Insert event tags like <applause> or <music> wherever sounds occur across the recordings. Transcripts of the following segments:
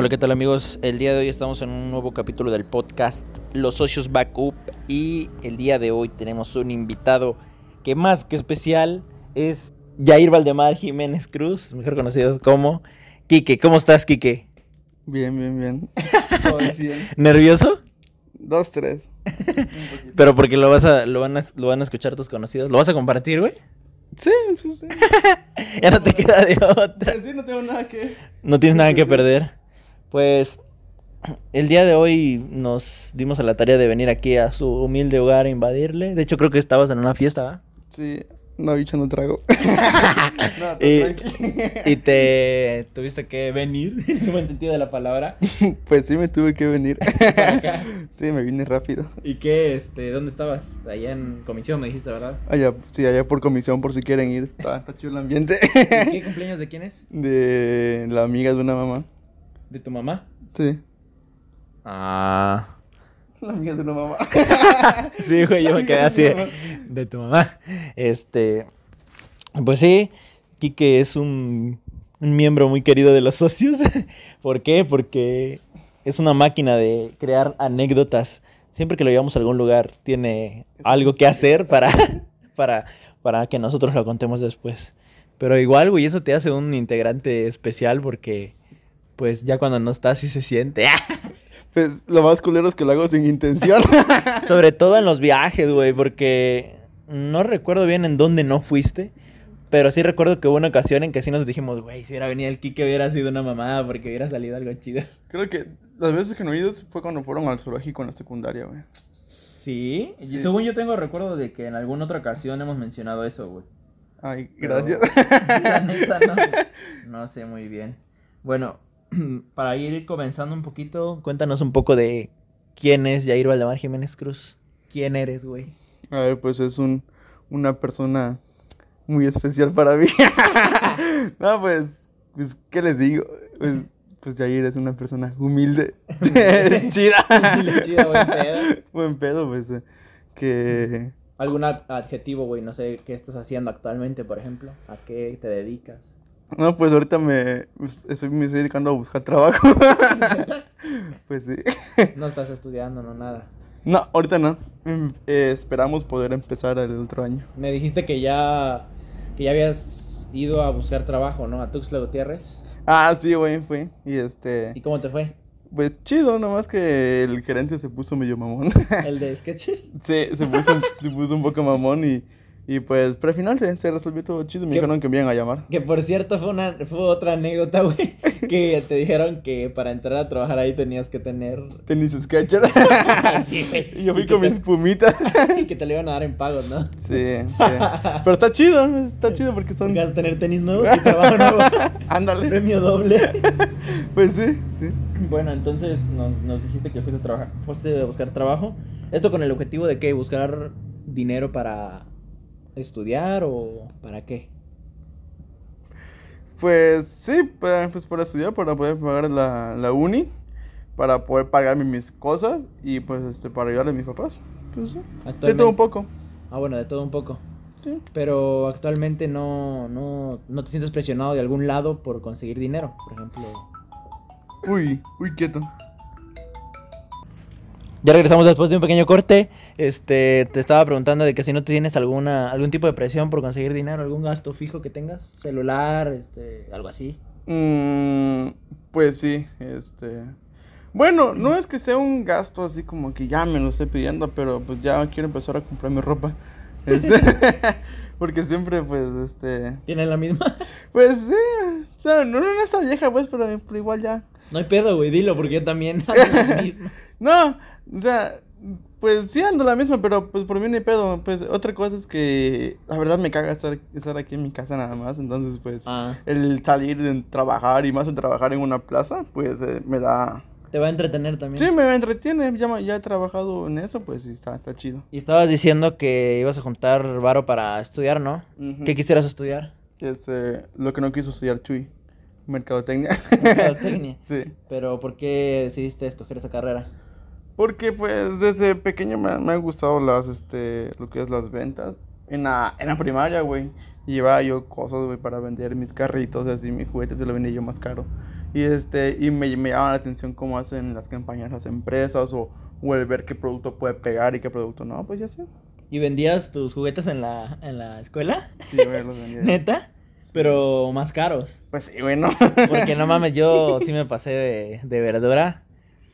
Hola, ¿qué tal amigos? El día de hoy estamos en un nuevo capítulo del podcast Los Socios Backup y el día de hoy tenemos un invitado que más que especial es Jair Valdemar Jiménez Cruz, mejor conocido como Quique. ¿Cómo estás, Quique? Bien, bien, bien. <laughs> ¿Nervioso? Dos, tres. <laughs> Pero porque lo vas a lo van a, lo van a escuchar tus conocidos. ¿Lo vas a compartir, güey? Sí, sí, sí. <laughs> ya no te queda de otra. Sí, no tengo nada que... No tienes nada que perder. Pues el día de hoy nos dimos a la tarea de venir aquí a su humilde hogar a invadirle. De hecho, creo que estabas en una fiesta, ¿va? Sí, no, bicho, no trago. <laughs> <laughs> no, Y, y te <laughs> tuviste que venir, en el buen sentido de la palabra. Pues sí, me tuve que venir. acá. Sí, me vine rápido. ¿Y qué, este, dónde estabas? Allá en comisión, me dijiste, ¿verdad? Allá, sí, allá por comisión, por si quieren ir. Está, está chido el ambiente. ¿Y qué cumpleaños de quién es? De la amiga de una mamá. ¿De tu mamá? Sí. Ah. La amiga de una mamá. <laughs> Sí, güey, yo me quedé así de, de tu mamá. Este, pues sí, Quique es un, un miembro muy querido de los socios. <laughs> ¿Por qué? Porque es una máquina de crear anécdotas. Siempre que lo llevamos a algún lugar, tiene algo que hacer para, <laughs> para, para que nosotros lo contemos después. Pero igual, güey, eso te hace un integrante especial porque, pues, ya cuando no estás, sí se siente. <laughs> Pues lo más culero es que lo hago sin intención. <laughs> Sobre todo en los viajes, güey, porque no recuerdo bien en dónde no fuiste, pero sí recuerdo que hubo una ocasión en que sí nos dijimos, güey, si hubiera venido el Kike hubiera sido una mamada porque hubiera salido algo chido. Creo que las veces que no he ido fue cuando fueron al zoológico en la secundaria, güey. Sí, y Sí. según yo tengo recuerdo de que en alguna otra ocasión hemos mencionado eso, güey. Ay, Pero- gracias. <laughs> La neta, no, no sé muy bien. Bueno, <clears throat> para ir comenzando un poquito, cuéntanos un poco de quién es Jair Valdemar Jiménez Cruz. ¿Quién eres, güey? A ver, pues es un, una persona muy especial para mí. <laughs> no, pues, pues, ¿qué les digo? Pues, pues Jair es una persona humilde, <laughs> chida, Dile chido, buen pedo. buen pedo, pues, eh, que... ¿Algún ad- adjetivo, güey? No sé, ¿qué estás haciendo actualmente, por ejemplo? ¿A qué te dedicas? No, pues ahorita me, pues, estoy, me estoy dedicando a buscar trabajo. <laughs> pues sí. No estás estudiando, no nada. No, ahorita no. Mm, eh, esperamos poder empezar el otro año. Me dijiste que ya, que ya habías ido a buscar trabajo, ¿no? A Tuxtla Gutiérrez. Ah, sí, güey, fui. Y este... ¿Y cómo te fue? Pues chido, nomás que el gerente se puso medio mamón. ¿El de Sketchers? <laughs> Sí, se puso, se puso un poco mamón y, y pues, pero al final se, se resolvió todo chido. Me dijeron que me iban a llamar. Que por cierto fue una fue otra anécdota, güey, <laughs> que te dijeron que para entrar a trabajar ahí tenías que tener Tenis Sketcher. <laughs> Sí, güey. y yo fui Y con te- mis pumitas. <laughs> y que te lo iban a dar en pagos, ¿no? Sí, sí. Pero está chido, está chido porque son. Vas a tener tenis nuevos y trabajo nuevo. Ándale. Premio doble. Pues sí, sí. Bueno, entonces nos, nos dijiste que fuiste a trabajar, fuiste a buscar trabajo. ¿Esto con el objetivo de qué? ¿Buscar dinero para estudiar o para qué? Pues sí, pa- pues para estudiar, para poder pagar la, la uni, para poder pagarme mis cosas y pues este para ayudarle a mis papás. Pues sí. De todo un poco. Ah, bueno, de todo un poco. Sí. Pero actualmente no, no, no te sientes presionado de algún lado por conseguir dinero, por ejemplo. Uy, uy, quieto. Ya regresamos después de un pequeño corte. Este, te estaba preguntando de que si no tienes alguna algún tipo de presión por conseguir dinero, algún gasto fijo que tengas, celular, este, algo así. Mm, pues sí, este. Bueno, no es que sea un gasto así como que ya me lo estoy pidiendo, pero pues ya quiero empezar a comprar mi ropa. Este, <laughs> porque siempre, pues, este. ¿Tienes la misma? Pues sí, o sea, no, no está vieja, pues, pero, pero igual ya. No hay pedo, güey, dilo, porque yo también. <laughs> No, o sea, pues sí ando la misma, pero pues por mí no hay pedo. Pues otra cosa es que la verdad me caga estar, estar aquí en mi casa nada más, entonces pues. Ah, El salir de trabajar y más en trabajar en una plaza, pues eh, me da... te va a entretener también. Sí, me entretiene, ya, ya he trabajado en eso, pues sí, está, está chido. Y estabas diciendo que ibas a juntar varo para estudiar, ¿no? ¿Qué quisieras estudiar? Es eh, lo que no quiso estudiar Chuy, mercadotecnia. Mercadotecnia. <laughs> sí, Pero ¿por qué decidiste escoger esa carrera? Porque pues desde pequeño me, me han gustado las, este, lo que es las ventas. En la, en la primaria, güey, llevaba yo cosas, güey, para vender mis carritos, así, mis juguetes, se lo vendía yo más caro. Y este, y me, me llama la atención cómo hacen las campañas las empresas o, o el ver qué producto puede pegar y qué producto no, pues ya sé. ¿Y vendías tus juguetes en la, en la escuela? Sí, güey, los vendía. <laughs> ¿Neta? Pero más caros. Pues sí, bueno. Porque no <laughs> mames, yo sí me pasé de, de verdura.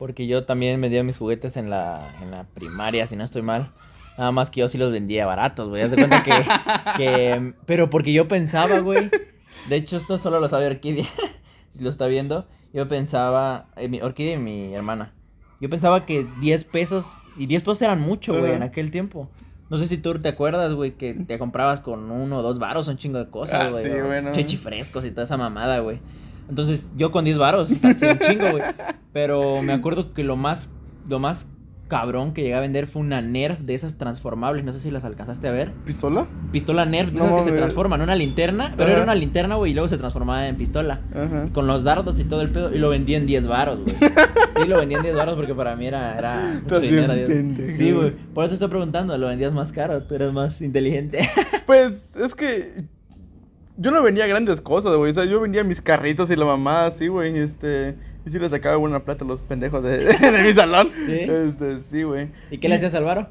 Porque yo también vendía mis juguetes en la, en la primaria, si no estoy mal. Nada más que yo sí los vendía baratos, güey. Haz de cuenta que, <laughs> que... Pero porque yo pensaba, güey. De hecho, esto solo lo sabe Orquídea. <laughs> si lo está viendo. Yo pensaba... eh, mi, Orquídea y mi hermana. Yo pensaba que 10 pesos... Y 10 pesos eran mucho, güey, en aquel tiempo. No sé si tú te acuerdas, güey, que te comprabas con uno o dos varos un chingo de cosas, Ah, güey. sí, o güey, no. Chechifrescos y toda esa mamada, güey. Entonces, yo con 10 varos, un <laughs> chingo, güey. Pero me acuerdo que lo más, lo más cabrón que llegué a vender fue una Nerf de esas transformables. No sé si las alcanzaste a ver. ¿Pistola? Pistola Nerf, de No esas que se mames. transforman, una linterna. Pero era una linterna, güey, y luego se transformaba en pistola. Ajá. Con los dardos y todo el pedo. Y lo vendí en 10 varos, güey. <laughs> Sí, lo vendí en 10 varos porque para mí era, era mucho dinero. Pendejo, Sí, güey. güey. Por eso te estoy preguntando, lo vendías más caro, tú eres más inteligente. Pues es que yo no vendía grandes cosas, güey. O sea, yo vendía mis carritos y la mamá así, güey. Este, y sí le sacaba buena plata a los pendejos de, <laughs> de mi salón. ¿Sí? Este, sí, güey. ¿Y qué le hacías al varo?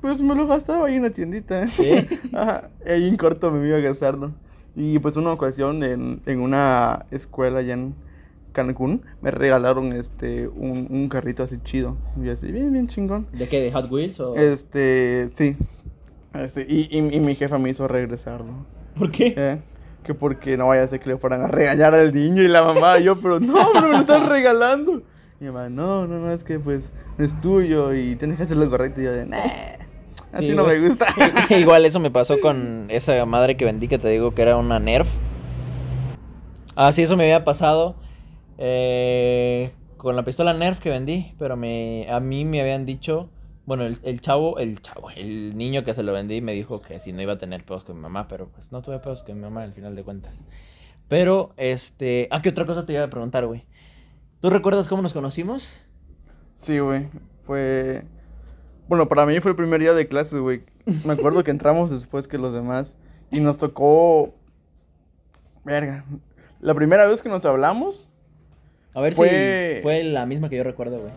Pues me lo gastaba ahí en la tiendita. ¿Sí? <laughs> Ajá. Ahí en corto me iba a gastarlo. Y pues una ocasión en, en una escuela allá en Cancún me regalaron este un, un carrito así chido. Y así, bien, bien chingón. ¿De qué? ¿De Hot Wheels o...? Este, sí. Este, y, y, y mi jefa me hizo regresarlo. ¿Por qué? ¿eh? Que porque no vaya a ser que le fueran a regañar al niño y la mamá y yo, pero no, pero me lo están regalando. Y mi mamá, no, no, no, es que pues es tuyo y tienes que hacer lo correcto. Y yo de, nah, así Sí, no me gusta. <laughs> Igual eso me pasó con esa madre que vendí que te digo que era una Nerf. Ah, sí, eso me había pasado eh, con la pistola Nerf que vendí, pero me, a mí me habían dicho, bueno, el, el chavo, el chavo, el niño que se lo vendí me dijo que si no iba a tener pedos con mi mamá, pero pues no tuve pedos con mi mamá al final de cuentas. Pero, este, ah, ¿qué otra cosa te iba a preguntar, güey? ¿Tú recuerdas cómo nos conocimos? Sí, güey, fue... Bueno, para mí fue el primer día de clases, güey. Me acuerdo que entramos después que los demás y nos tocó... Verga. La primera vez que nos hablamos, A ver Fue- si fue la misma que yo recuerdo, güey.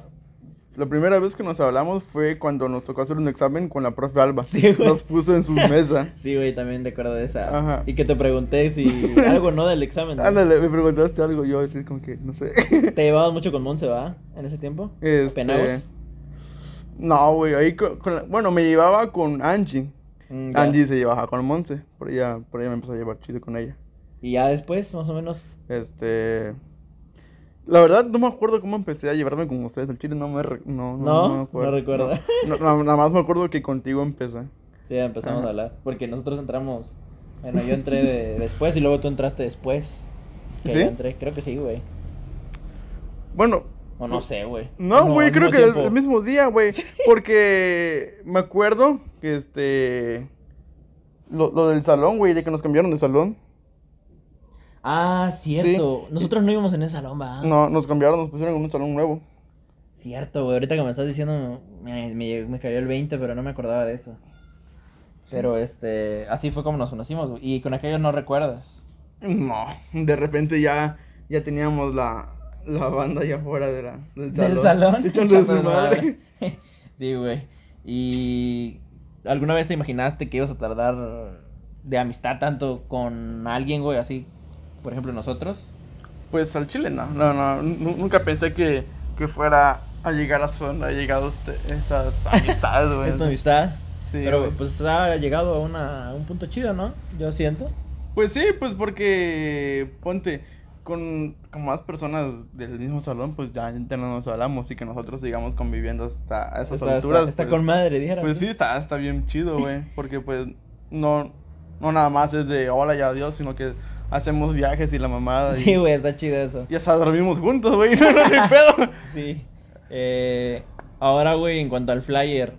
La primera vez que nos hablamos fue cuando nos tocó hacer un examen con la profe Alba. Sí, güey. Nos puso en su <laughs> mesa. Sí, güey, también recuerdo de esa. Ajá. Y que te pregunté si <laughs> algo no del examen. ¿no? Ándale, me preguntaste algo, yo así como que, no sé. <laughs> ¿Te llevabas mucho con Monse, va? En ese tiempo. Este, ¿Penagos? No, güey, ahí con, con la- bueno, me llevaba con Angie. Mm. Angie se llevaba con Monse, por ella, por ella me empezó a llevar chido con ella. Y ya después, más o menos. Este, la verdad no me acuerdo cómo empecé a llevarme con ustedes, el chile no me, re- no, No, me no acuerdo. recuerda. No, no, nada más me acuerdo que contigo empecé. Sí, empezamos Ajá. a hablar. Porque nosotros entramos. Bueno, yo entré de- <laughs> después y luego tú entraste después. Que ¿Sí? yo entré. Creo que sí, güey. Bueno, O no sé, güey. No, güey, creo que tiempo. el mismo día, güey. Porque me acuerdo que este. Lo, lo del salón, güey, de que nos cambiaron de salón. Ah, cierto. Nosotros no íbamos en ese salón, va. No, nos cambiaron, nos pusieron en un salón nuevo. Cierto, güey. Ahorita que me estás diciendo, me, me, me cayó el 20, pero no me acordaba de eso. Pero este, así fue como nos conocimos, güey. Y con aquello no recuerdas. No, de repente ya, ya teníamos la, la banda allá afuera de la, del salón. ¿Del salón? <laughs> Echando de su Echando madre. <laughs> sí, güey. ¿Y alguna vez te imaginaste que ibas a tardar de amistad tanto con alguien, güey, así, por ejemplo, nosotros? Pues al chile no, no, no. nu- Nunca pensé que, que fuera a llegar a zona, a llegar a usted, esas <laughs> amistades, güey. Esta amistad. Sí, Pero güey. pues ha llegado a, una, a un punto chido, ¿no? Yo siento. Pues sí, pues porque ponte con, con más personas del mismo salón, pues ya, ya no nos hablamos y que nosotros sigamos conviviendo hasta a esas Está, alturas. está, está pues, con madre, dijera. Pues sí, está, está bien chido, güey. Porque pues no, no nada más es de hola y adiós, sino que hacemos viajes y la mamada. y, Sí, güey, está chido eso. Y hasta dormimos juntos, güey. <laughs> No, no, pedo. <laughs> Sí. Eh, ahora, güey, en cuanto al flyer,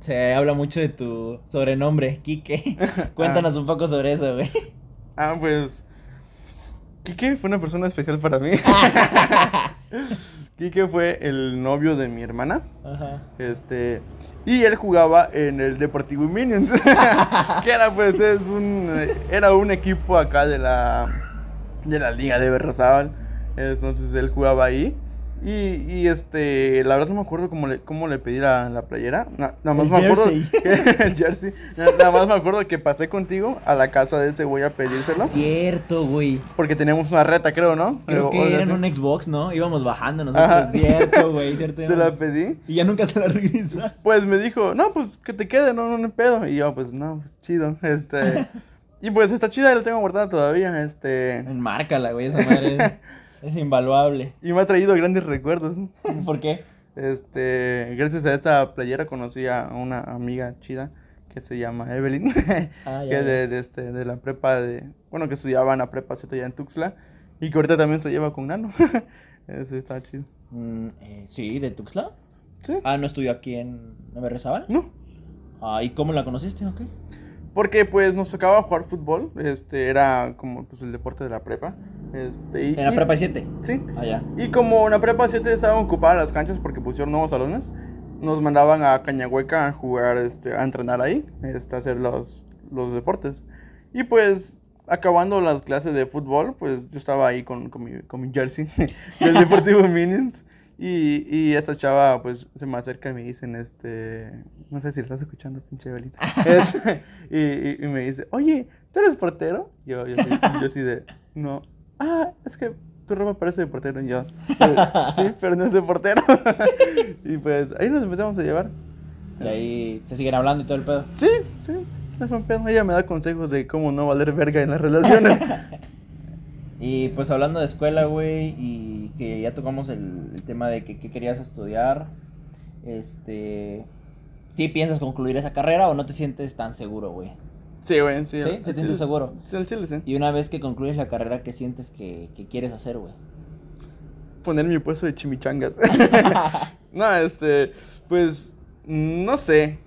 se habla mucho de tu sobrenombre, Kike. <laughs> Cuéntanos un poco sobre eso, güey. Ah, pues. Kike fue una persona especial para mí. Kike fue el novio de mi hermana. Ajá. Este. Y él jugaba en el Deportivo Minions. <laughs> que era pues es un. Era un equipo acá de la. De la Liga de Berrozábal. Entonces él jugaba ahí. Y, y, este, la verdad no me acuerdo cómo le, cómo le pedí la, la playera. Na- nada más El me acuerdo. jersey. que- <laughs> el jersey. Na- Nada más me acuerdo que pasé contigo a la casa de ese güey a pedírselo. Cierto, güey. Porque teníamos una reta, creo, ¿no? Creo O- que o era en un Xbox, ¿no? Íbamos bajando nosotros. Ajá. Cierto, güey. <laughs> Cierto. Se la pedí. Y ya nunca se la regresaste. Pues me dijo, no, pues que te quede, no, no, no pedo. Y yo, pues no, pues chido. Este. <laughs> y pues está chida, la tengo guardada todavía. Este. Enmárcala, güey. Esa madre es, invaluable. Y me ha traído grandes recuerdos. ¿Por qué? Este, gracias a esta playera conocí a una amiga chida que se llama Evelyn, <laughs> Ah, que de, de, este, de la prepa de, bueno, que estudiaba en la prepa ¿cierto? ya en Tuxtla y que ahorita también se lleva con Nano. <laughs> Ese está chido. Mm, eh, sí, de Tuxtla. Sí. Ah, ¿no estudió aquí en Nueva Rezabal? No, Ah, ¿y cómo la conociste o qué? Porque pues nos tocaba jugar fútbol, este, era como pues el deporte de la prepa. Este, y, En la y- prepa 7. Sí. Ah, ya. Y como en la prepa 7 estaban ocupadas las canchas porque pusieron nuevos salones, nos mandaban a Cañahueca a jugar, este, a entrenar ahí, este, a hacer los, los deportes. Y pues, acabando las clases de fútbol, pues yo estaba ahí con, con, mi, con mi jersey <laughs> del Deportivo Minions. Y, y esa chava, pues, se me acerca y me dicen, este, no sé si lo estás escuchando, pinche Belita. <laughs> Y, y- y me dice, oye, ¿tú eres portero? Yo, yo, sí, yo sí de, no. Ah, es que tu ropa parece de portero. Y yo, "Eh, sí, pero no es de portero. <laughs> y pues, ahí nos empezamos a llevar. Y ahí se siguen hablando y todo el pedo. Sí, sí, no fue un pedo. Ella me da consejos de cómo no valer verga en las relaciones. <laughs> Y pues hablando de escuela, güey, y que ya tocamos el, el tema de que, que querías estudiar, este... ¿Sí piensas concluir esa carrera o no te sientes tan seguro, güey? sí, güey, sí. ¿Sí? ¿Se sientes seguro? Sí, al chile, sí. Y una vez que concluyes la carrera, ¿qué sientes que, que quieres hacer, güey? Poner mi puesto de chimichangas. <laughs> <laughs> no, este, pues, no sé.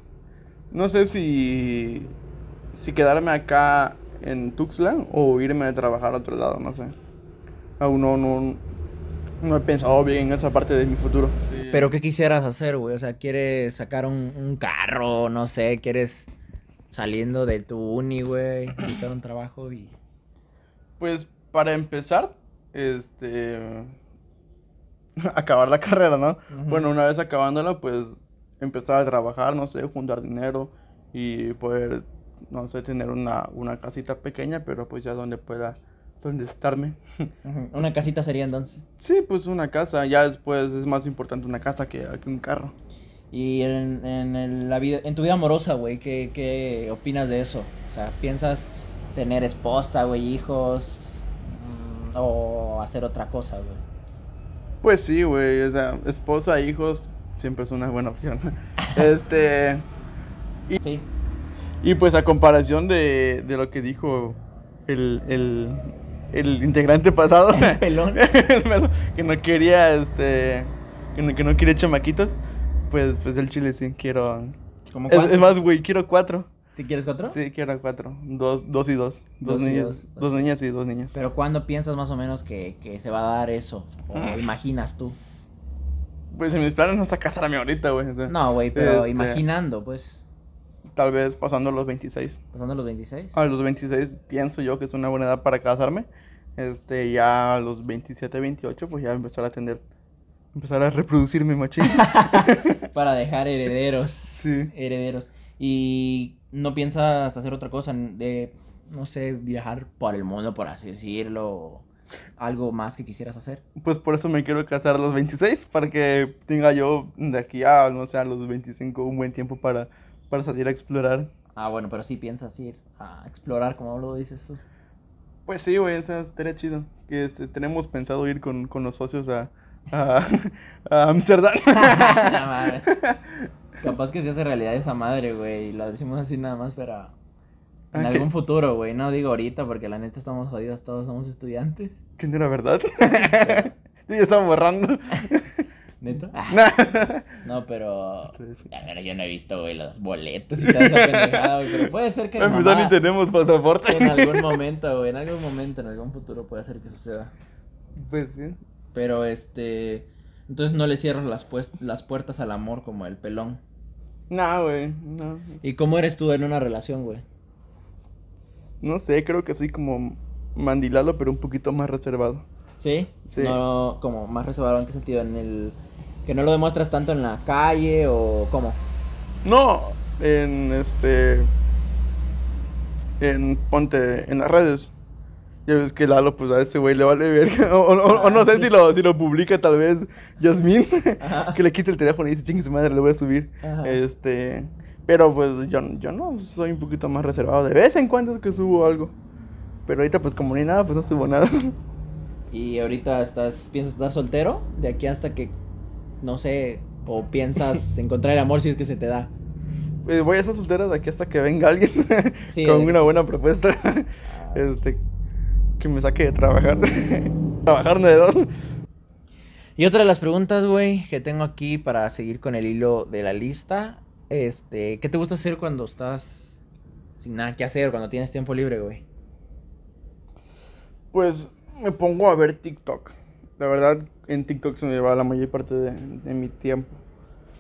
No sé si, si quedarme acá en Tuxtla o irme a trabajar a otro lado, no sé. Aún no, no, no he pensado bien en esa parte de mi futuro. Pero ¿qué quisieras hacer, güey? O sea, ¿quieres sacar un, un carro? No sé, ¿quieres saliendo de tu uni, güey? Buscar un trabajo y... Pues para empezar, este <laughs> acabar la carrera, ¿no? Bueno, una vez acabándola, pues empezar a trabajar, no sé, juntar dinero y poder, no sé, tener una, una casita pequeña, pero pues ya donde pueda, Ujú. Una casita sería entonces. sí, pues una casa, ya después es más importante una casa que, que un carro. Y en, en el- la vida, en tu vida amorosa, güey, ¿qué, ¿qué opinas de eso? O sea, ¿piensas tener esposa, güey, hijos? Mm, ¿O hacer otra cosa, güey? Pues sí, güey, o sea, esposa, hijos, siempre es una buena opción. <laughs> este... Sí. Y pues a comparación de, de lo que dijo el, el, el integrante pasado, El pelón. <laughs> el pelón, que no quería, este, que no, que no quería chamaquitos, pues, pues el chile sí, quiero... ¿Cómo Es, es más, güey, quiero cuatro. ¿Si quieres cuatro? Sí, quiero cuatro. Dos, dos y dos. Dos, Dos y niñas. dos. Dos. niñas y dos niños. Pero ¿cuándo piensas más o menos que, que se va a dar eso? ¿O Ah. imaginas tú? Pues en mis planes no está casarme ahorita, güey. o sea, No, güey, pero Este- imaginando, pues, Tal vez pasando los 26. pasando los 26. A los 26 pienso yo que es una buena edad para casarme. Este, ya a los 27, 28, pues ya empezar a atender, empezar a reproducirme machín. <laughs> Para dejar herederos. Sí. Herederos. Y no piensas hacer otra cosa de, no sé, viajar por el mundo, por así decirlo. algo más que quisieras hacer. Pues por eso me quiero casar a los 26, para que tenga yo de aquí a, no sé, a los 25 un buen tiempo para, para salir a explorar. Ah, bueno, pero sí piensas ir a explorar, como lo dices tú. Pues sí, güey, o sea, estaría chido. Que este, tenemos pensado ir con, con los socios a, a, <laughs> a Amsterdam. <laughs> La madre. <laughs> Capaz que se hace realidad esa madre, güey. y La decimos así nada más, pero en algún futuro, güey. No digo ahorita porque la neta estamos jodidos, todos somos estudiantes. que no era verdad. yo ya estaba borrando. ¿Neta? Nah. <laughs> No, pero. A ver, yo no he visto, güey, los boletos y <laughs> toda esa pendejada, güey. Pero puede ser que. Mi empezar, mamá- ni tenemos pasaporte. En algún momento, güey. En algún momento, en algún futuro puede ser que suceda. Pues sí. Pero este. Entonces no le cierras las, pues- las puertas al amor como el pelón. No, güey, no. ¿Y cómo eres tú en una relación, güey? No sé, creo que soy como mandilalo, pero un poquito más reservado. ¿Sí? Sí. No, como más reservado en qué sentido, en el que no lo demuestras tanto en la calle o cómo. No, en este. En Ponte, en las redes. Ya ves que Lalo, pues a ese güey le vale ver. O, <laughs> o- o- o no sé si lo, si lo publica tal vez Yasmín. <laughs> Que le quite el teléfono y dice, chingue su madre, le voy a subir. Ajá. Este. Pero pues yo, yo no, soy un poquito más reservado. De vez en cuando es que subo algo. Pero ahorita, pues como ni nada, pues no subo nada. <laughs> Y ahorita estás, piensas estar soltero de aquí hasta que, no sé, o piensas <laughs> encontrar el amor si es que se te da. Pues voy a estar soltera de aquí hasta que venga alguien <laughs> Sí, con una buena propuesta. Este, que me saque de trabajar. <laughs> trabajar de dos. Y otra de las preguntas, güey, que tengo aquí para seguir con el hilo de la lista, este, ¿qué te gusta hacer cuando estás sin nada que hacer, cuando tienes tiempo libre, güey? Pues me pongo a ver TikTok. La verdad, en TikTok se me va la mayor parte de, de mi tiempo.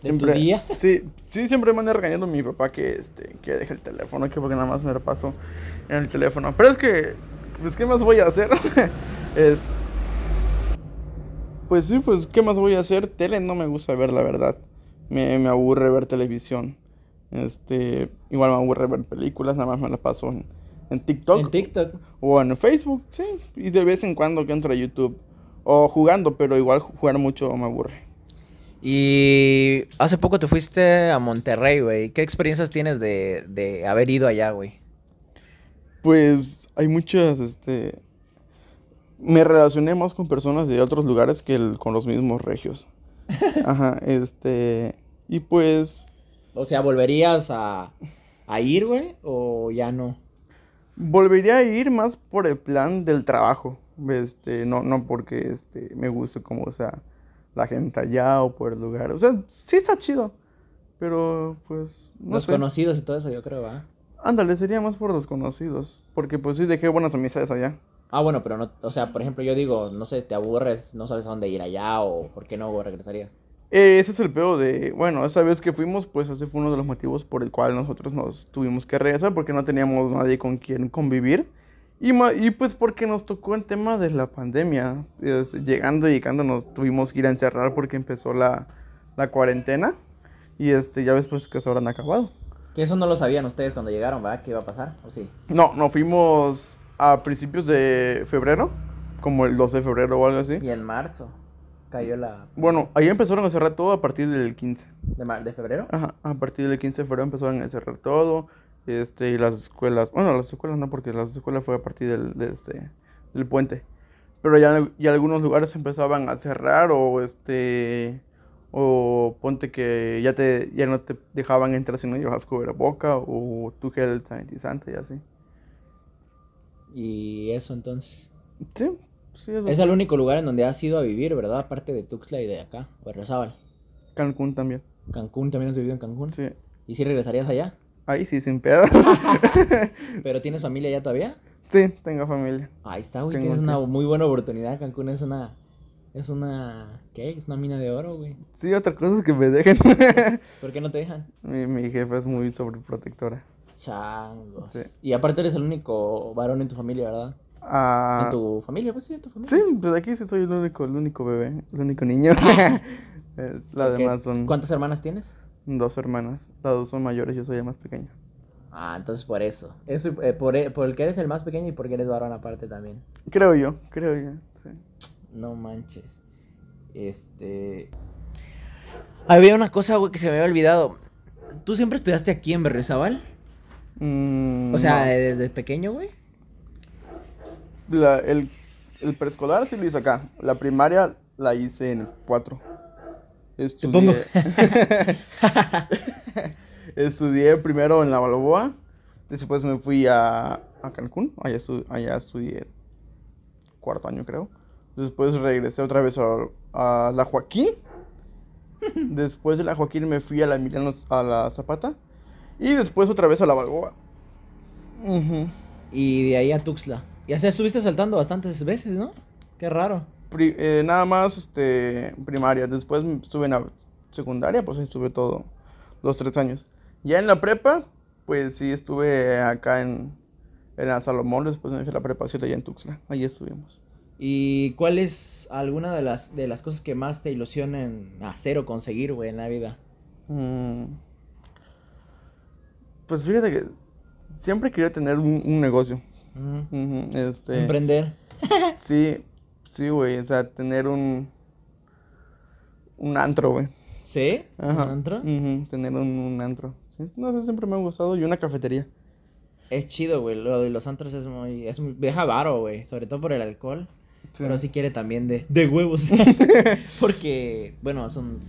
¿De tu día? <laughs> Sí, sí, siempre me anda regañando mi papá que, este, que deje el teléfono, que porque nada más me lo paso en el teléfono. Pero es que, pues, ¿qué más voy a hacer? <laughs> Es- pues sí, pues, ¿qué más voy a hacer? Tele no me gusta ver, la verdad. Me, me aburre ver televisión. Este, igual me aburre ver películas, nada más me la paso en, en TikTok. En TikTok. O en Facebook, sí. Y de vez en cuando que entro a YouTube. O jugando, pero igual jugar mucho me aburre. Y hace poco te fuiste a Monterrey, güey. ¿Qué experiencias tienes de, de haber ido allá, güey? Pues hay muchas, este... Me relacioné más con personas de otros lugares que el- con los mismos regios. <laughs> Ajá, este... Y pues O sea, ¿volverías a, a ir, güey? ¿O ya no? volvería a ir más por el plan del trabajo. Este, no, no porque este, me guste como, sea, la gente allá o por el lugar. O sea, sí está chido. Pero pues, no Los sé. conocidos y todo eso, yo creo, ¿va? Ándale, sería más por los conocidos. Porque pues sí dejé buenas amistades allá. Ah, bueno, pero no, o sea, por ejemplo, yo digo, no sé, te aburres, no sabes a dónde ir allá o por qué no regresarías. Eh, ese es el peor de, bueno, esa vez que fuimos, pues ese fue uno de los motivos por el cual nosotros nos tuvimos que regresar, porque no teníamos nadie con quien convivir. Y, y pues porque nos tocó el tema de la pandemia. Es, llegando y llegando nos tuvimos que ir a encerrar porque empezó la, la cuarentena. Y este, ya ves pues que se habrán acabado. Que eso no lo sabían ustedes cuando llegaron, ¿va? ¿Qué iba a pasar? ¿O sí? No, nos fuimos a principios de febrero, como el 12 de febrero o algo así. Y en marzo cayó la... Bueno, ahí empezaron a cerrar todo a partir del 15. ¿De, mar- de febrero? Ajá, a partir del 15 de febrero empezaron a cerrar todo. Este, y las escuelas, bueno, las escuelas no, porque las escuelas fue a partir del, de este, del puente. Pero ya, ya algunos lugares empezaban a cerrar o este, o ponte que ya te, ya no te dejaban entrar si no llevas boca o tu gel sanitizante y así. Y eso entonces. Sí, sí, eso. Es el único lugar en donde has ido a vivir, ¿verdad? Aparte de Tuxtla y de acá, Berriozábal. Cancún también. Cancún, también has vivido en Cancún. Sí. ¿Y si regresarías allá? Ahí sí, sin pedo. <laughs> ¿Pero tienes familia allá todavía? sí, tengo familia. Ahí está, güey. Tengo Tienes que- una muy buena oportunidad. Cancún es una. Es una. ¿Qué? Es una mina de oro, güey. Sí, otra cosa es que me dejen. <laughs> ¿Por qué no te dejan? mi, mi jefa es muy sobreprotectora. Changos. Sí. Y aparte eres el único varón en tu familia, ¿verdad? Ah, En tu familia, pues sí, en tu familia. Sí, pues aquí sí soy el único, el único bebé, el único niño. <laughs> Ok. demás son ¿Cuántas hermanas tienes? Dos hermanas. Las dos son mayores, yo soy el más pequeño. Ah, entonces por eso. eso eh, por, e- por el que eres el más pequeño y porque eres varón aparte también. Creo yo, creo yo. Sí. No manches. Este. Había una cosa, güey, que se me había olvidado. ¿Tú siempre estudiaste aquí en Berriozábal? Mm, O sea, no. eh, desde pequeño, güey. La- el, el preescolar sí lo hice acá. La primaria la hice en el 4. Supongo. Estudié, <laughs> estudié primero en la Balboa. Después me fui a, a Cancún. Allá, estu- allá estudié cuarto año, creo. Después regresé otra vez a, a la Joaquín. <laughs> Después de la Joaquín me fui a la Emiliano a la Zapata. Y después otra vez a la Balboa. Y de ahí a Tuxtla. Y así estuviste saltando bastantes veces, ¿no? Qué raro. Pri- eh, nada más este, primaria. Después me estuve en la secundaria, pues ahí estuve todo los tres años. Ya en la prepa, pues sí estuve acá en, en la Salomón. Después me a la prepa 7 allá en Tuxtla. Ahí estuvimos. ¿Y cuál es alguna de las, de las cosas que más te ilusionan hacer o conseguir, güey, en la vida? Mm. Pues fíjate que siempre quería tener un, un negocio. Este, Emprender. sí, sí, güey, o sea, tener un un antro, güey. ¿Sí? ¿Un Ajá. antro? Ujú, tener un, un antro. Sí, no sé, siempre me ha gustado y una cafetería. Es chido, güey. Lo de los antros es muy... Es muy deja varo, güey. Sobre todo por el alcohol. Sí. Pero sí quiere también de... De huevos. <laughs> <laughs> Porque, bueno, es un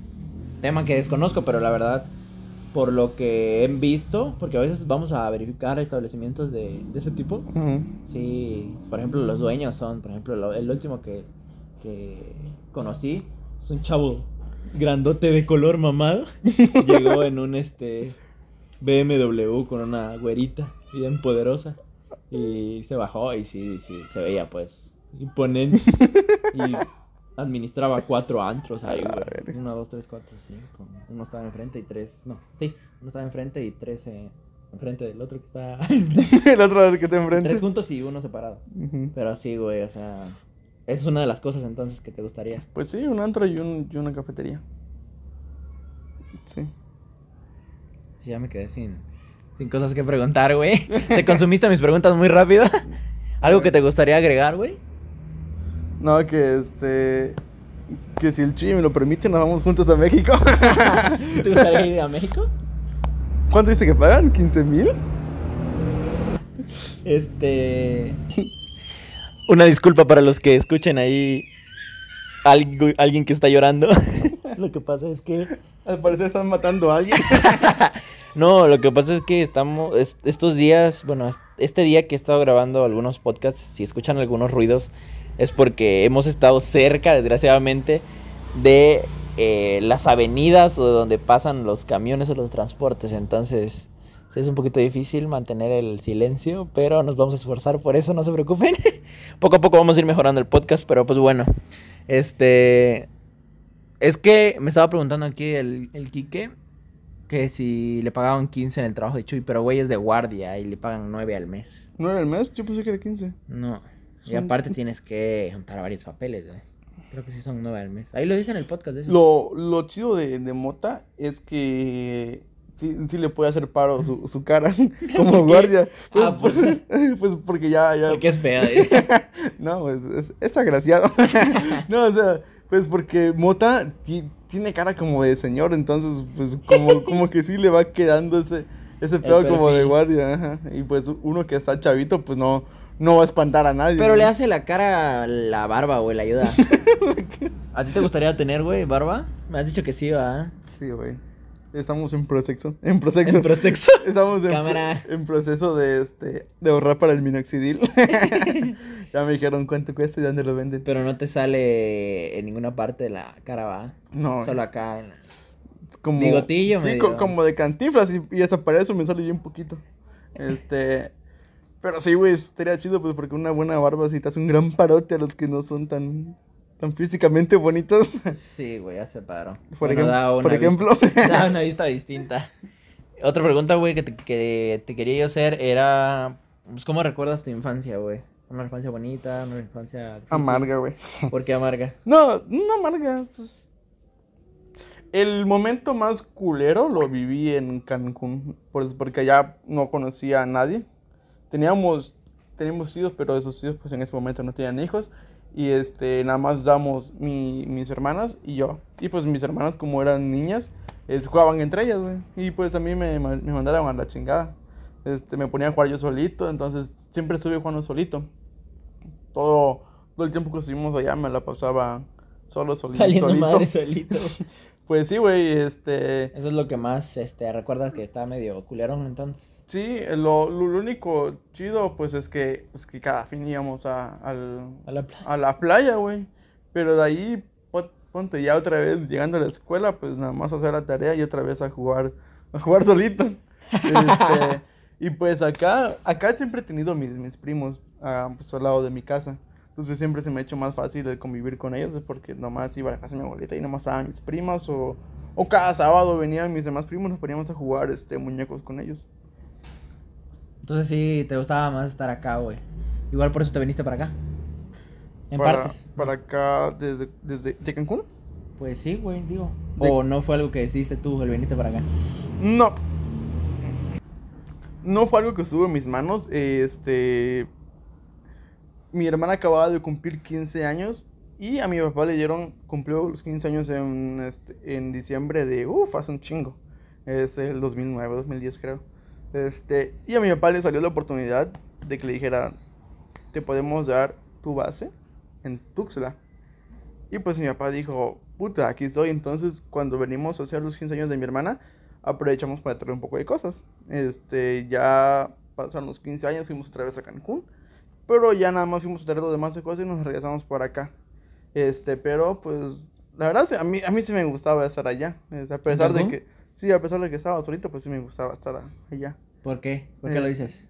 tema que desconozco, pero la verdad, por lo que he visto, porque a veces vamos a verificar establecimientos de, de ese tipo. Ujú. Sí, por ejemplo, los dueños son, por ejemplo, lo- el último que, que conocí es un chavo grandote de color mamado. <laughs> Llegó en un este BMW con una güerita bien poderosa y se bajó y sí, sí, se veía pues imponente <laughs> y administraba cuatro antros ahí, güey. Uno, dos, tres, cuatro, cinco. Uno estaba enfrente y tres, no, sí, uno estaba enfrente y tres eh, enfrente del otro que está <laughs> El otro que te enfrente. Tres juntos y uno separado. Pero sí, güey, o sea. Esa es una de las cosas entonces que te gustaría. Pues sí, un antro y, un, y una cafetería. Sí. Sí, ya me quedé sin, sin cosas que preguntar, güey. <laughs> Te consumiste mis preguntas muy rápido. <laughs> ¿Algo que te gustaría agregar, güey? No, que este. Que si el Chi me lo permite, nos vamos juntos a México. <laughs> ¿Te gustaría ir a México? ¿Cuánto dice que pagan? ¿15 mil? Este. Una disculpa para los que escuchen ahí algo- alguien que está llorando. <laughs> Lo que pasa es que. Al parecer están matando a alguien. <laughs> No, lo que pasa es que estamos, es- estos días, bueno, es- este día que he estado grabando algunos podcasts, si escuchan algunos ruidos, es porque hemos estado cerca, desgraciadamente, de eh, las avenidas o de donde pasan los camiones o los transportes. Entonces, es un poquito difícil mantener el silencio, pero nos vamos a esforzar por eso, no se preocupen. <laughs> poco a poco vamos a ir mejorando el podcast, pero pues bueno, este... Es que me estaba preguntando aquí el, el Quique que si le pagaban 15 en el trabajo de Chuy, pero güey es de guardia y le pagan 9 al mes. ¿Nueve al mes? Yo pensé que era 15. No. Y Son- aparte tienes que juntar varios papeles, güey. Creo que sí son 9 al mes. Ahí lo dice en el podcast eso. Lo, lo chido de, de Mota es que sí, sí le puede hacer paro su, su cara <laughs> como guardia. Pues, Ah, pues. <laughs> pues porque ya, ya. Porque es feo, ¿eh? <laughs> No, pues, es, es agraciado. no, o sea, pues porque Mota ti- tiene cara como de señor, entonces, pues como, como que sí le va quedando ese, ese pedo como de guardia. ajá. Y pues uno que está chavito, pues no, no va a espantar a nadie. Pero le hace la cara la barba, güey, la ayuda. <laughs> ¿A ti te gustaría tener, güey, barba? Me has dicho que sí, va. Sí, güey. Estamos en prosexo. En prosexo. En prosexo. <laughs> Estamos en, pro- en proceso de este de ahorrar para el minoxidil. <laughs> ya me dijeron cuánto cuesta y dónde lo venden. Pero no te sale en ninguna parte de la cara, va. No, Solo acá. en la- como bigotillo sí, co- como de cantinflas y, y eso me sale bien poquito. Este, pero sí, güey, estaría chido pues porque una buena barba sí te hace un gran parote a los que no son tan tan físicamente bonitos. <laughs> Sí, güey, hace paro. Por, Bueno, ejem- da una por vista- ejemplo. <laughs> Da una vista distinta. Otra pregunta, güey, que te, que te quería yo hacer era... Pues, ¿Cómo recuerdas tu infancia, güey? ¿Una infancia bonita? ¿Una infancia... difícil? Amarga, güey. <laughs> ¿Por qué amarga? No, no amarga, pues. El momento más culero lo viví en Cancún, pues, porque allá no conocía a nadie. Teníamos, teníamos hijos, pero esos hijos pues en ese momento no tenían hijos. Y este, nada más damos mi- mis hermanas y yo. Y pues mis hermanas como eran niñas, es, jugaban entre ellas, güey. Y pues a mí me, me mandaron a la chingada. Este, me ponía a jugar yo solito, entonces siempre estuve jugando solito. Todo, todo el tiempo que estuvimos allá me la pasaba solo, solito. Valiendo solito. madre <laughs> solito. Pues sí, güey, este... Eso es lo que más, este, recuerdas que está medio culerón, entonces. Sí, lo, lo- único chido, pues, es que, es que cada fin íbamos a, al- A la playa. a la playa, güey. Pero de ahí, pon- ponte ya otra vez llegando a la escuela, pues nada más hacer la tarea y otra vez a jugar, a jugar <laughs> solito. Este, <laughs> y pues acá, acá siempre he tenido mis, mis primos ah, pues, al lado de mi casa. Entonces siempre se me ha hecho más fácil el convivir con ellos, es porque nomás iba a la casa de mi abuelita y nomás estaban mis primas o, o cada sábado venían mis demás primos, nos poníamos a jugar este, muñecos con ellos. Entonces sí, te gustaba más estar acá, güey. Igual por eso te viniste para acá. En para, partes. para acá desde, desde de Cancún. Pues sí, güey, digo. De- O no fue algo que decidiste tú, el venirte para acá. No. No fue algo que estuvo en mis manos. Este. Mi hermana acababa de cumplir 15 años. Y a mi papá le dieron. Cumplió los 15 años en, este, en diciembre de. Uf, hace un chingo. Es el 2009, 2010, creo. Este. Y a mi papá le salió la oportunidad de que le dijera. Te podemos dar tu base en Tuxtla. Y pues mi papá dijo, puta, aquí estoy. Entonces, cuando venimos a hacer los 15 años de mi hermana, aprovechamos para traer un poco de cosas. Este, ya pasaron los 15 años, fuimos otra vez a Cancún. Pero ya nada más fuimos a traer lo demás de cosas y nos regresamos para acá. Este, pero pues, la verdad, a mí, a mí sí me gustaba estar allá. Es, a pesar de que, sí, a pesar de que estaba solito, pues sí me gustaba estar allá. ¿Por qué? ¿Por qué Eh, lo dices?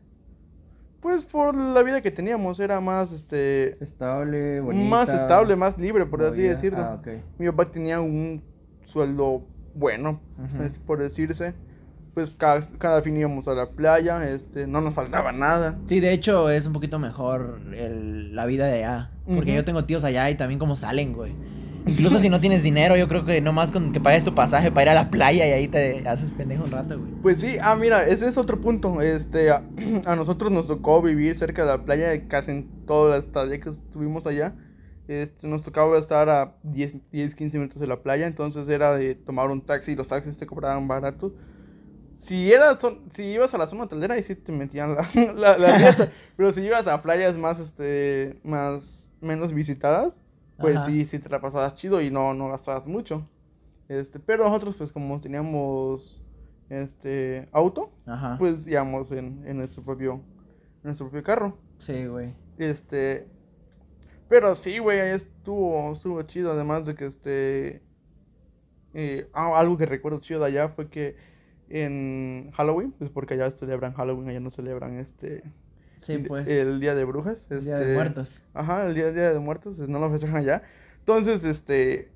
Pues por la vida que teníamos, era más, este, Estable, bonita. más estable, más libre, por así movida. decirlo. Ah. Mi papá tenía un sueldo bueno, por decirse. Pues cada, cada fin íbamos a la playa, este, no nos faltaba nada. Sí, de hecho es un poquito mejor el- la vida de allá. Porque yo tengo tíos allá y también como salen, güey. Incluso si no tienes dinero, yo creo que nomás con que pagues tu pasaje para ir a la playa y ahí te haces pendejo un rato, güey. Pues sí, ah, mira, ese es otro punto. Este, a, <clears throat> a nosotros nos tocó vivir cerca de la playa casi en todas las estadía que estuvimos allá. Este, nos tocaba estar a 10, 10, 15 minutos de la playa, entonces era de tomar un taxi y los taxis te cobraban baratos. Si, eras, son- si ibas a la zona hotelera, ahí sí te metían la, <laughs> la, la dieta. <laughs> Pero si ibas a playas más, este, más, menos visitadas, pues Ajá. sí, sí te la pasabas chido y no, no gastabas mucho. Este, pero nosotros, pues como teníamos, este, auto, Ajá. pues íbamos en, en nuestro propio, en nuestro propio carro. sí, güey. Este, pero sí, güey, ahí estuvo, estuvo chido, además de que, este, eh, ah, algo que recuerdo chido de allá fue que en Halloween, pues porque allá celebran Halloween, allá no celebran, este, Sí, pues. el Día de Brujas. el Día de este, Muertos. Ajá, el día, día de Muertos, no lo festejan allá. Entonces, este,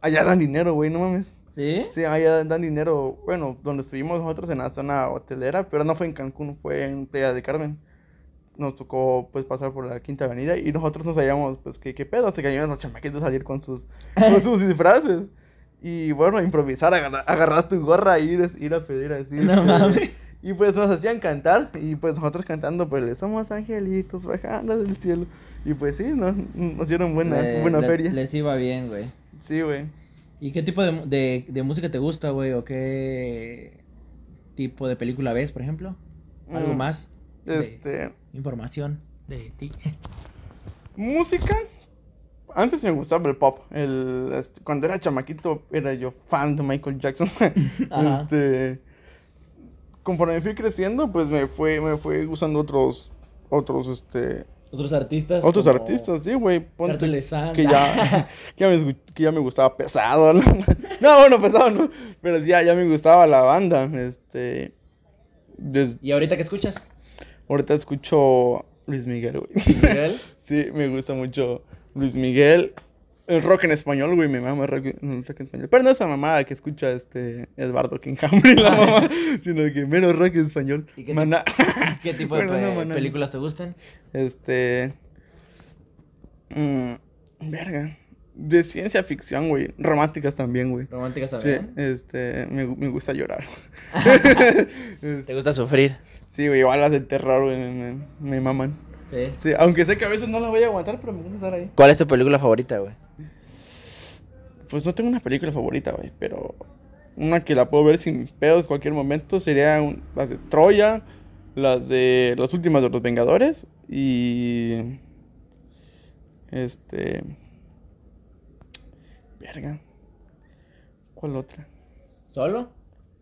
allá dan dinero, güey, no mames. ¿Sí? Sí, allá dan dinero, bueno, donde estuvimos nosotros en la zona hotelera, pero no fue en Cancún, fue en Playa de Carmen. Nos tocó, pues, pasar por la Quinta Avenida y nosotros nos hallamos, pues, ¿qué, qué pedo? Se caían los chamaquitos a salir con sus, con <laughs> sus disfraces. Y bueno, improvisar, agarrar, agarrar tu gorra e ir, ir a pedir así. No mames. <laughs> Y pues nos hacían cantar y pues nosotros cantando, pues, le somos angelitos bajando del cielo. Y pues sí, nos, nos dieron buena, Le- buena le- feria. Les iba bien, güey. Sí, güey. ¿Y qué tipo de, de, de música te gusta, güey? ¿O qué tipo de película ves, por ejemplo? ¿Algo Mm, más? de Este, Información de ti. <laughs> música. Antes me gustaba el pop. El, este, cuando era chamaquito era yo fan de Michael Jackson. <laughs> <laughs> Este, conforme fui creciendo, pues me fue, me fue gustando otros, otros, este, Otros artistas. otros artistas, sí, güey. que ya, <laughs> que ya, me, que ya me gustaba pesado. No, no bueno, pesado no. Pero sí, ya, ya me gustaba la banda. Este, des- ¿Y ahorita qué escuchas? ahorita escucho Luis Miguel, güey. Miguel. Sí, me gusta mucho Luis Miguel. El rock en español, güey, me mama el rock, el rock en español. Pero no esa mamada que escucha este Eduardo y la mamá, sino que menos rock en español. ¿Y qué Maná. ¿Qué tipo de Bueno, pe- películas te gustan? Este. mm, verga. De ciencia ficción, güey. Románticas también, güey. ¿Románticas Sí, también? este. Me, me gusta llorar. <laughs> <laughs> ¿Te gusta sufrir? sí, güey, igual las de terror, güey, me, me- me maman. Sí. Sí, aunque sé que a veces no la voy a aguantar, pero me gusta estar ahí. ¿Cuál es tu película favorita, güey? Pues no tengo una película favorita, güey, pero una que la puedo ver sin pedos cualquier momento sería un- las de Troya, las de las últimas de los Vengadores y este verga. ¿Cuál otra? ¿Solo?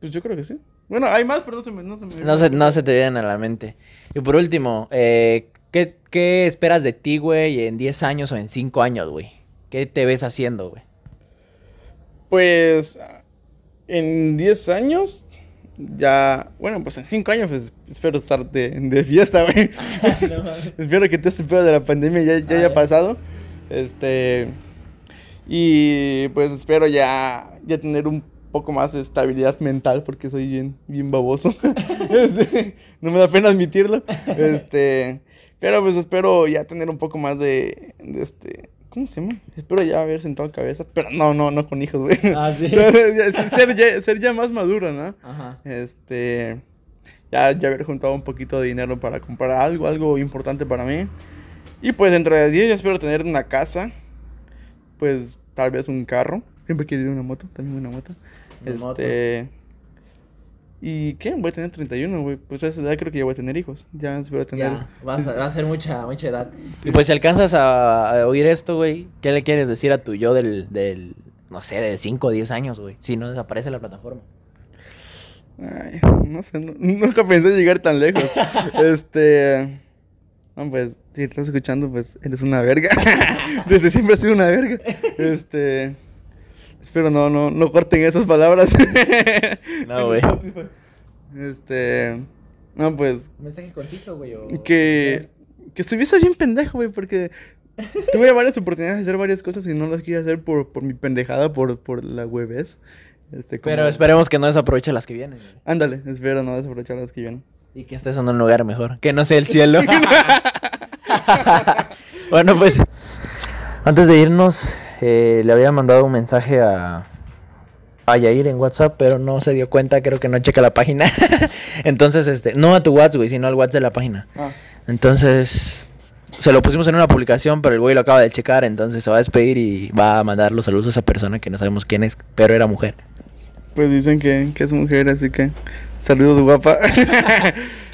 Pues yo creo que sí. Bueno, hay más, pero no se me no se me No se, no se te vienen a la mente. Y por último, eh, ¿qué, qué esperas de ti, güey, en 10 años o en 5 años, güey? ¿Qué te ves haciendo, güey? Pues en 10 años ya, bueno, pues en 5 años pues espero estar de, de fiesta, güey. <laughs> <laughs> Espero que todo este pedo de la pandemia ya, ya Ah, haya ya. pasado. Este. Y pues espero ya, ya tener un poco más de estabilidad mental porque soy bien, bien baboso. <laughs> Este, no me da pena admitirlo. Este. Pero pues espero ya tener un poco más de, de este... ¿Cómo se llama? Espero ya haber sentado cabeza. Pero no, no, no con hijos, güey. Ah, <laughs> sí. ser, ya, ser ya más maduro, ¿no? Ajá. Este. Ya, ya haber juntado un poquito de dinero para comprar algo, algo importante para mí. Y pues dentro de 10 ya espero tener una casa. Pues tal vez un carro. Siempre he querido una moto, también una moto. Una este. ¿Y qué? Voy a tener 31, güey. Pues a esa edad creo que ya voy a tener hijos. Ya espero tener. Ya, vas a- va a ser mucha, mucha edad. Y pues si alcanzas a, a oír esto, güey, ¿qué le quieres decir a tu yo del, del no sé, de 5 o 10 años, güey? Si no desaparece la plataforma. Ay, no sé, no- nunca pensé llegar tan lejos. <laughs> este. No, pues, si estás escuchando, pues eres una verga. <laughs> Desde siempre has sido una verga. Este. Espero no, no, no corten esas palabras. No, <laughs> güey. Este. No, pues. mensaje conciso, güey. Que. Que estuviese bien pendejo, güey, porque. Tuve varias oportunidades de hacer varias cosas y no las quise hacer por, por mi pendejada, por, por la webes. Este, como- Pero esperemos que no desaproveche las que vienen, güey. Ándale, espero no desaprovechar las que vienen. Y que estés en un lugar mejor. Que no sea el cielo. <laughs> <laughs> bueno, pues. Antes de irnos, eh, le había mandado un mensaje a. A Yair en WhatsApp, pero no se dio cuenta, creo que no checa la página. <laughs> Entonces, este, no a tu WhatsApp, güey, sino al WhatsApp de la página. Ah. Entonces, se lo pusimos en una publicación, pero el güey lo acaba de checar, entonces se va a despedir y va a mandar los saludos a esa persona que no sabemos quién es, pero era mujer. Pues dicen que, que es mujer, así que saludos guapa. <laughs>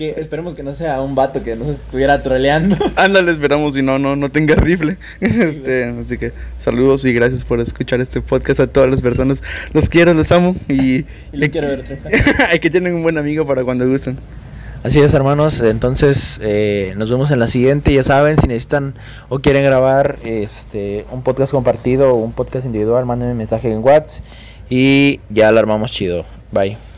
Que esperemos que no sea un vato que nos estuviera troleando. Ándale, esperamos si no, no, no tenga rifle. <laughs> Este, así que saludos y gracias por escuchar este podcast a todas las personas. Los quiero, los amo y, <laughs> Y le quiero ver hay que tienen un buen amigo para cuando gusten. Así es, hermanos. Entonces, eh, nos vemos en la siguiente. Ya saben, si necesitan o quieren grabar este un podcast compartido o un podcast individual, mándenme mensaje en WhatsApp y ya lo armamos chido. Bye.